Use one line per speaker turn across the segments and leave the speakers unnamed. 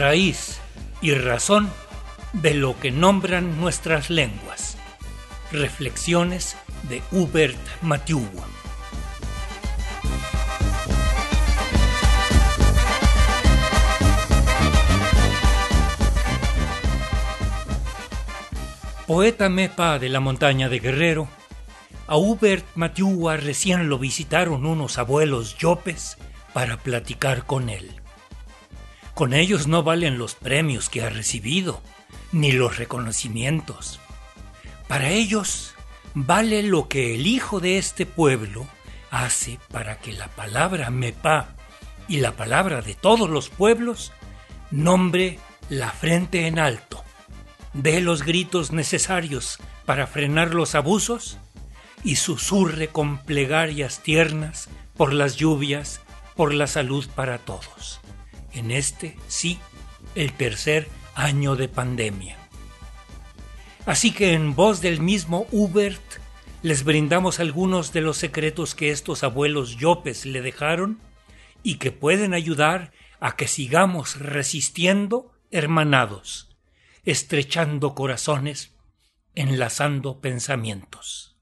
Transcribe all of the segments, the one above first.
raíz y razón de lo que nombran nuestras lenguas. Reflexiones de Hubert Matiugua. Poeta Mepa de la montaña de Guerrero, a Hubert Matiugua recién lo visitaron unos abuelos yopes para platicar con él. Con ellos no valen los premios que ha recibido, ni los reconocimientos. Para ellos vale lo que el hijo de este pueblo hace para que la palabra Mepa y la palabra de todos los pueblos nombre la frente en alto, dé los gritos necesarios para frenar los abusos y susurre con plegarias tiernas por las lluvias, por la salud para todos. En este, sí, el tercer año de pandemia. Así que en voz del mismo Hubert les brindamos algunos de los secretos que estos abuelos yopes le dejaron y que pueden ayudar a que sigamos resistiendo hermanados, estrechando corazones, enlazando pensamientos.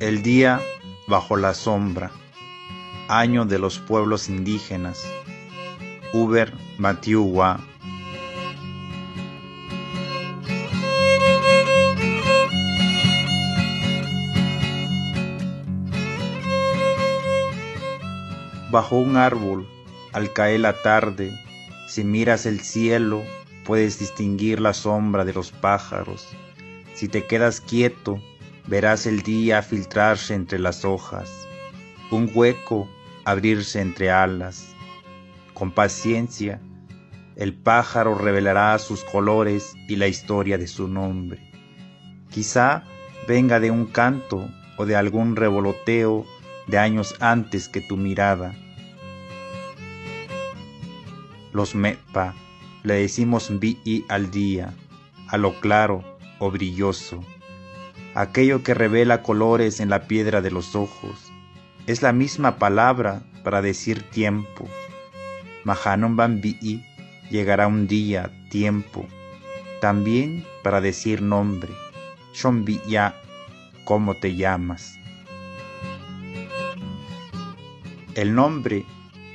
El día bajo la sombra, año de los pueblos indígenas, Uber Matiuwa. Bajo un árbol, al caer la tarde, si miras el cielo, puedes distinguir la sombra de los pájaros. Si te quedas quieto, verás el día filtrarse entre las hojas, un hueco abrirse entre alas. Con paciencia, el pájaro revelará sus colores y la historia de su nombre. Quizá venga de un canto o de algún revoloteo de años antes que tu mirada. Los mepa le decimos vi al día, a lo claro o brilloso aquello que revela colores en la piedra de los ojos. Es la misma palabra para decir tiempo. Mahanon Bambi'i llegará un día, tiempo, también para decir nombre. ya ¿cómo te llamas? El nombre,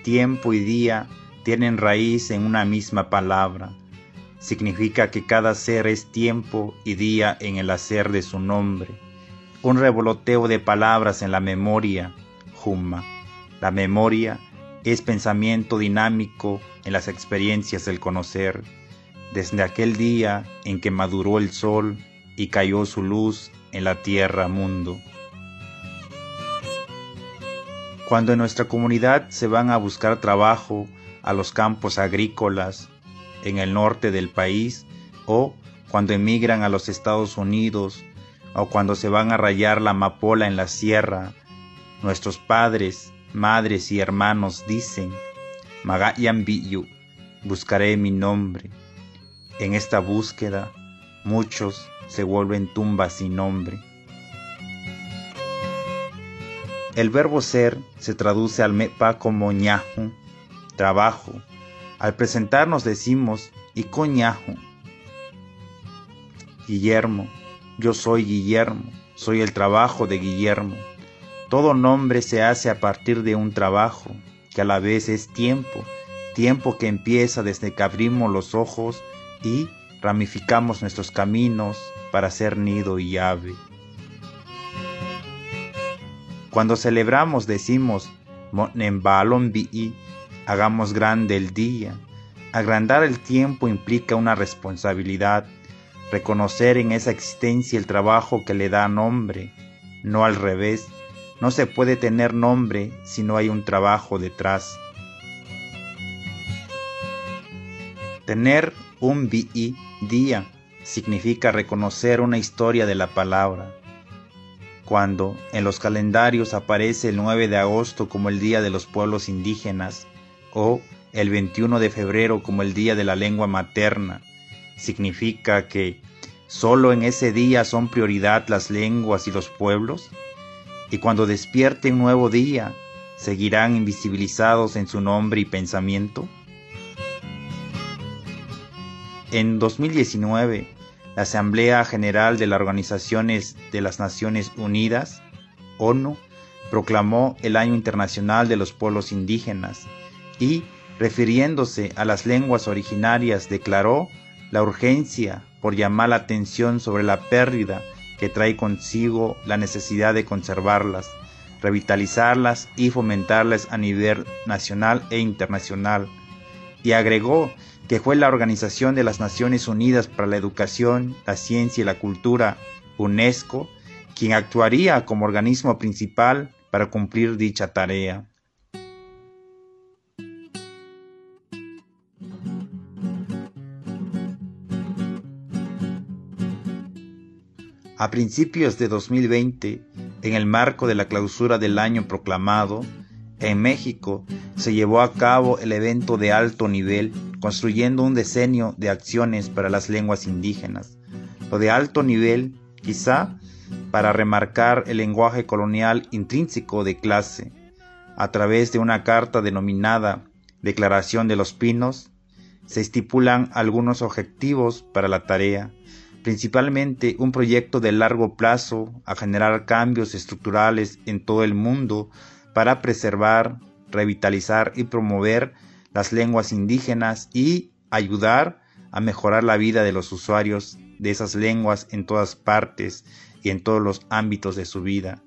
tiempo y día tienen raíz en una misma palabra significa que cada ser es tiempo y día en el hacer de su nombre. Un revoloteo de palabras en la memoria, Jumma. La memoria es pensamiento dinámico en las experiencias del conocer, desde aquel día en que maduró el sol y cayó su luz en la tierra mundo. Cuando en nuestra comunidad se van a buscar trabajo a los campos agrícolas en el norte del país o cuando emigran a los Estados Unidos o cuando se van a rayar la amapola en la sierra, nuestros padres, madres y hermanos dicen, Magayan Biyu, buscaré mi nombre. En esta búsqueda, muchos se vuelven tumbas sin nombre. El verbo ser se traduce al mepa como ñahu, trabajo, al presentarnos decimos, y coñajo. Guillermo, yo soy Guillermo, soy el trabajo de Guillermo. Todo nombre se hace a partir de un trabajo, que a la vez es tiempo, tiempo que empieza desde que abrimos los ojos y ramificamos nuestros caminos para ser nido y ave. Cuando celebramos decimos, Monembalon hagamos grande el día. Agrandar el tiempo implica una responsabilidad, reconocer en esa existencia el trabajo que le da nombre, no al revés. No se puede tener nombre si no hay un trabajo detrás. Tener un BI día significa reconocer una historia de la palabra. Cuando en los calendarios aparece el 9 de agosto como el Día de los Pueblos Indígenas, o el 21 de febrero como el Día de la Lengua Materna. Significa que solo en ese día son prioridad las lenguas y los pueblos. Y cuando despierte un nuevo día, seguirán invisibilizados en su nombre y pensamiento. En 2019, la Asamblea General de las Organizaciones de las Naciones Unidas, ONU, proclamó el Año Internacional de los Pueblos Indígenas y, refiriéndose a las lenguas originarias, declaró la urgencia por llamar la atención sobre la pérdida que trae consigo la necesidad de conservarlas, revitalizarlas y fomentarlas a nivel nacional e internacional. Y agregó que fue la Organización de las Naciones Unidas para la Educación, la Ciencia y la Cultura, UNESCO, quien actuaría como organismo principal para cumplir dicha tarea. A principios de 2020, en el marco de la clausura del año proclamado, en México se llevó a cabo el evento de alto nivel construyendo un decenio de acciones para las lenguas indígenas. Lo de alto nivel, quizá, para remarcar el lenguaje colonial intrínseco de clase, a través de una carta denominada Declaración de los Pinos, se estipulan algunos objetivos para la tarea, principalmente un proyecto de largo plazo a generar cambios estructurales en todo el mundo para preservar, revitalizar y promover las lenguas indígenas y ayudar a mejorar la vida de los usuarios de esas lenguas en todas partes y en todos los ámbitos de su vida.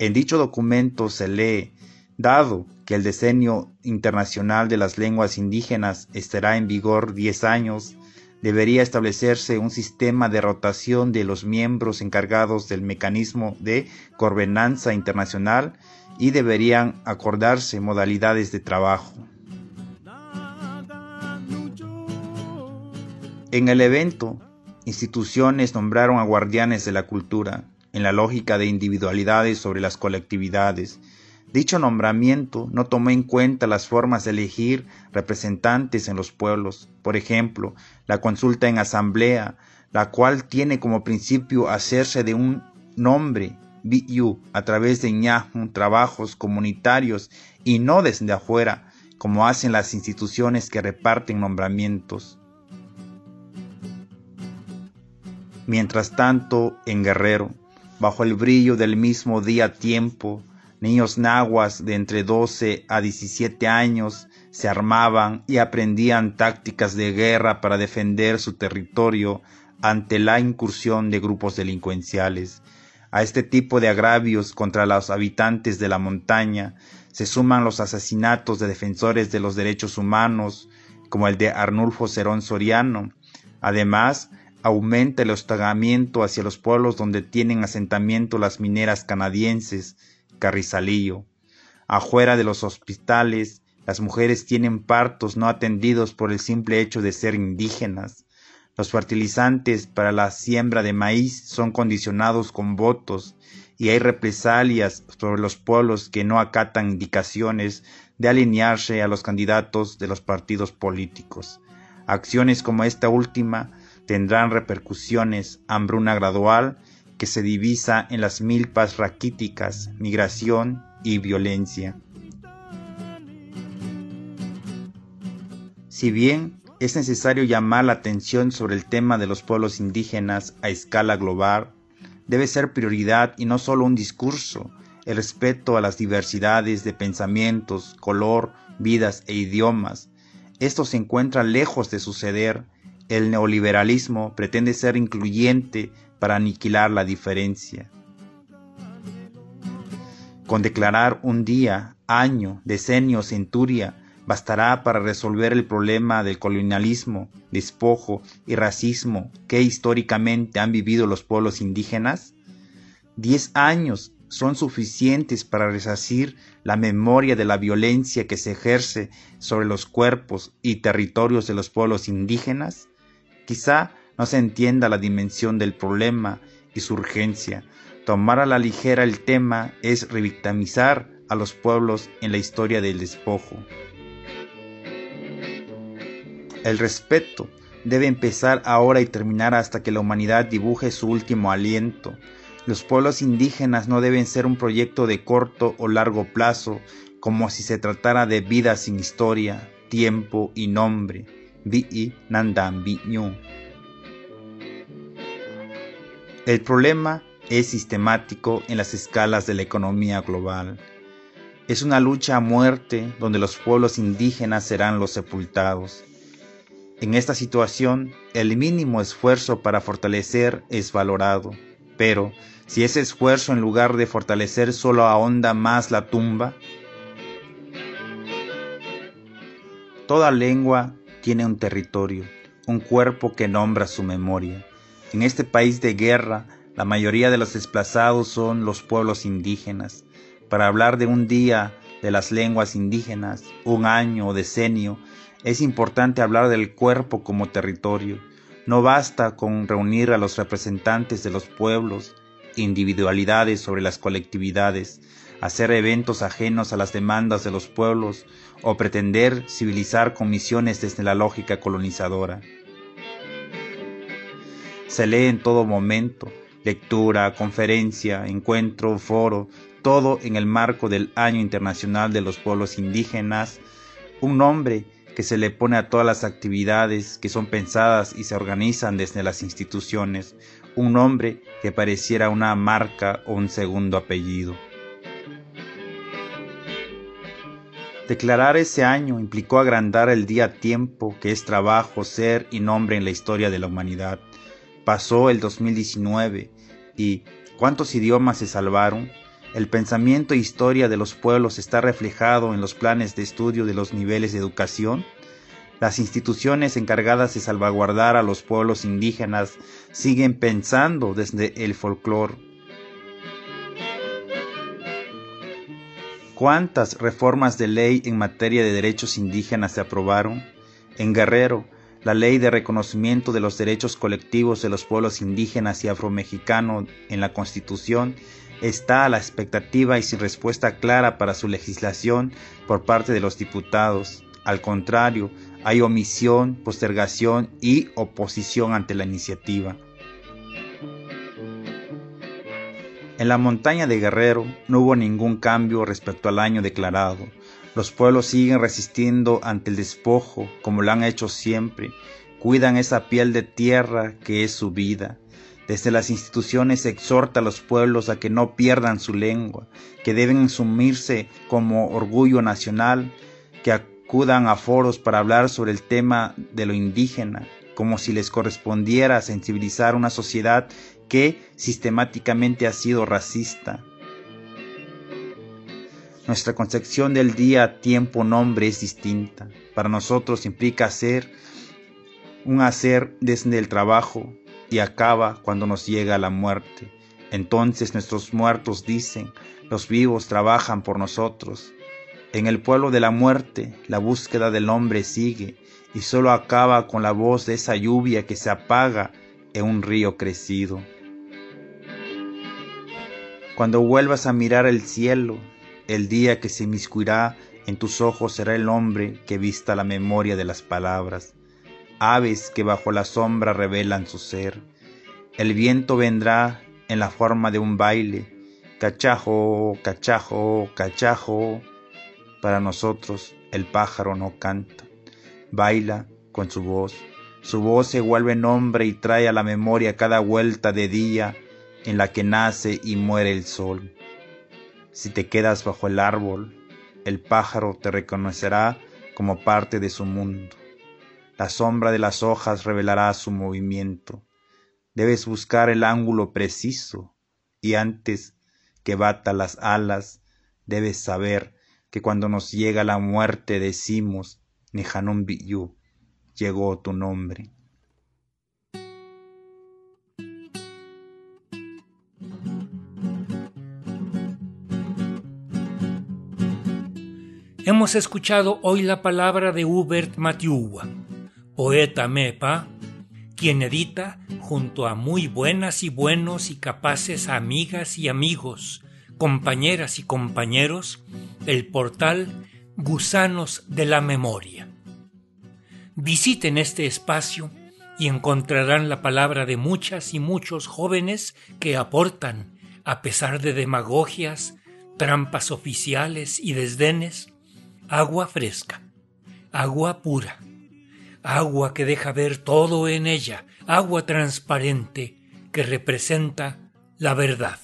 En dicho documento se lee, dado que el Decenio Internacional de las Lenguas Indígenas estará en vigor 10 años, debería establecerse un sistema de rotación de los miembros encargados del mecanismo de gobernanza internacional y deberían acordarse modalidades de trabajo. En el evento, instituciones nombraron a guardianes de la cultura, en la lógica de individualidades sobre las colectividades. Dicho nombramiento no tomó en cuenta las formas de elegir representantes en los pueblos, por ejemplo, la consulta en asamblea, la cual tiene como principio hacerse de un nombre BU a través de ñahu, trabajos comunitarios y no desde afuera, como hacen las instituciones que reparten nombramientos. Mientras tanto, en Guerrero, bajo el brillo del mismo día tiempo, niños nahuas de entre 12 a 17 años se armaban y aprendían tácticas de guerra para defender su territorio ante la incursión de grupos delincuenciales. A este tipo de agravios contra los habitantes de la montaña se suman los asesinatos de defensores de los derechos humanos, como el de Arnulfo Cerón Soriano. Además, aumenta el hostigamiento hacia los pueblos donde tienen asentamiento las mineras canadienses, Carrizalillo. Afuera de los hospitales, las mujeres tienen partos no atendidos por el simple hecho de ser indígenas. Los fertilizantes para la siembra de maíz son condicionados con votos y hay represalias sobre los pueblos que no acatan indicaciones de alinearse a los candidatos de los partidos políticos. Acciones como esta última tendrán repercusiones, hambruna gradual que se divisa en las milpas raquíticas, migración y violencia. Si bien es necesario llamar la atención sobre el tema de los pueblos indígenas a escala global, debe ser prioridad y no solo un discurso, el respeto a las diversidades de pensamientos, color, vidas e idiomas. Esto se encuentra lejos de suceder el neoliberalismo pretende ser incluyente para aniquilar la diferencia. Con declarar un día, año, decenio, centuria, bastará para resolver el problema del colonialismo, despojo y racismo que históricamente han vivido los pueblos indígenas? Diez años son suficientes para resacir la memoria de la violencia que se ejerce sobre los cuerpos y territorios de los pueblos indígenas? Quizá no se entienda la dimensión del problema y su urgencia. Tomar a la ligera el tema es revictimizar a los pueblos en la historia del despojo. El respeto debe empezar ahora y terminar hasta que la humanidad dibuje su último aliento. Los pueblos indígenas no deben ser un proyecto de corto o largo plazo, como si se tratara de vida sin historia, tiempo y nombre. El problema es sistemático en las escalas de la economía global. Es una lucha a muerte donde los pueblos indígenas serán los sepultados. En esta situación, el mínimo esfuerzo para fortalecer es valorado, pero si ese esfuerzo en lugar de fortalecer solo ahonda más la tumba, toda lengua tiene un territorio, un cuerpo que nombra su memoria. En este país de guerra, la mayoría de los desplazados son los pueblos indígenas. Para hablar de un día de las lenguas indígenas, un año o decenio, es importante hablar del cuerpo como territorio. No basta con reunir a los representantes de los pueblos, individualidades sobre las colectividades, hacer eventos ajenos a las demandas de los pueblos o pretender civilizar comisiones desde la lógica colonizadora. Se lee en todo momento, lectura, conferencia, encuentro, foro, todo en el marco del Año Internacional de los Pueblos Indígenas, un nombre que se le pone a todas las actividades que son pensadas y se organizan desde las instituciones, un nombre que pareciera una marca o un segundo apellido. Declarar ese año implicó agrandar el día tiempo que es trabajo, ser y nombre en la historia de la humanidad. Pasó el 2019 y ¿cuántos idiomas se salvaron? El pensamiento e historia de los pueblos está reflejado en los planes de estudio de los niveles de educación. Las instituciones encargadas de salvaguardar a los pueblos indígenas siguen pensando desde el folclore. ¿Cuántas reformas de ley en materia de derechos indígenas se aprobaron? En Guerrero, la ley de reconocimiento de los derechos colectivos de los pueblos indígenas y afromexicanos en la Constitución está a la expectativa y sin respuesta clara para su legislación por parte de los diputados. Al contrario, hay omisión, postergación y oposición ante la iniciativa. En la montaña de Guerrero no hubo ningún cambio respecto al año declarado. Los pueblos siguen resistiendo ante el despojo como lo han hecho siempre. Cuidan esa piel de tierra que es su vida. Desde las instituciones se exhorta a los pueblos a que no pierdan su lengua, que deben asumirse como orgullo nacional, que acudan a foros para hablar sobre el tema de lo indígena, como si les correspondiera sensibilizar una sociedad que sistemáticamente ha sido racista. Nuestra concepción del día, tiempo, nombre es distinta. Para nosotros implica hacer un hacer desde el trabajo, y acaba cuando nos llega la muerte. Entonces nuestros muertos dicen, los vivos trabajan por nosotros. En el pueblo de la muerte la búsqueda del hombre sigue y solo acaba con la voz de esa lluvia que se apaga en un río crecido. Cuando vuelvas a mirar el cielo, el día que se inmiscuirá en tus ojos será el hombre que vista la memoria de las palabras aves que bajo la sombra revelan su ser. El viento vendrá en la forma de un baile, cachajo, cachajo, cachajo. Para nosotros el pájaro no canta, baila con su voz. Su voz se vuelve nombre y trae a la memoria cada vuelta de día en la que nace y muere el sol. Si te quedas bajo el árbol, el pájaro te reconocerá como parte de su mundo. La sombra de las hojas revelará su movimiento. Debes buscar el ángulo preciso y antes que bata las alas, debes saber que cuando nos llega la muerte decimos, Nehanun Biyu, llegó tu nombre.
Hemos escuchado hoy la palabra de Hubert Matiúa poeta Mepa, quien edita junto a muy buenas y buenos y capaces amigas y amigos, compañeras y compañeros, el portal Gusanos de la Memoria. Visiten este espacio y encontrarán la palabra de muchas y muchos jóvenes que aportan, a pesar de demagogias, trampas oficiales y desdenes, agua fresca, agua pura, agua que deja ver todo en ella, agua transparente que representa la verdad.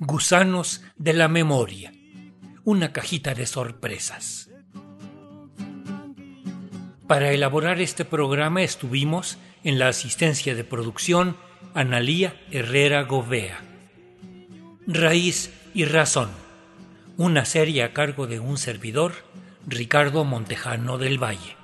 Gusanos de la memoria, una cajita de sorpresas. Para elaborar este programa estuvimos en la asistencia de producción Analía Herrera Govea. Raíz y Razón, una serie a cargo de un servidor, Ricardo Montejano del Valle.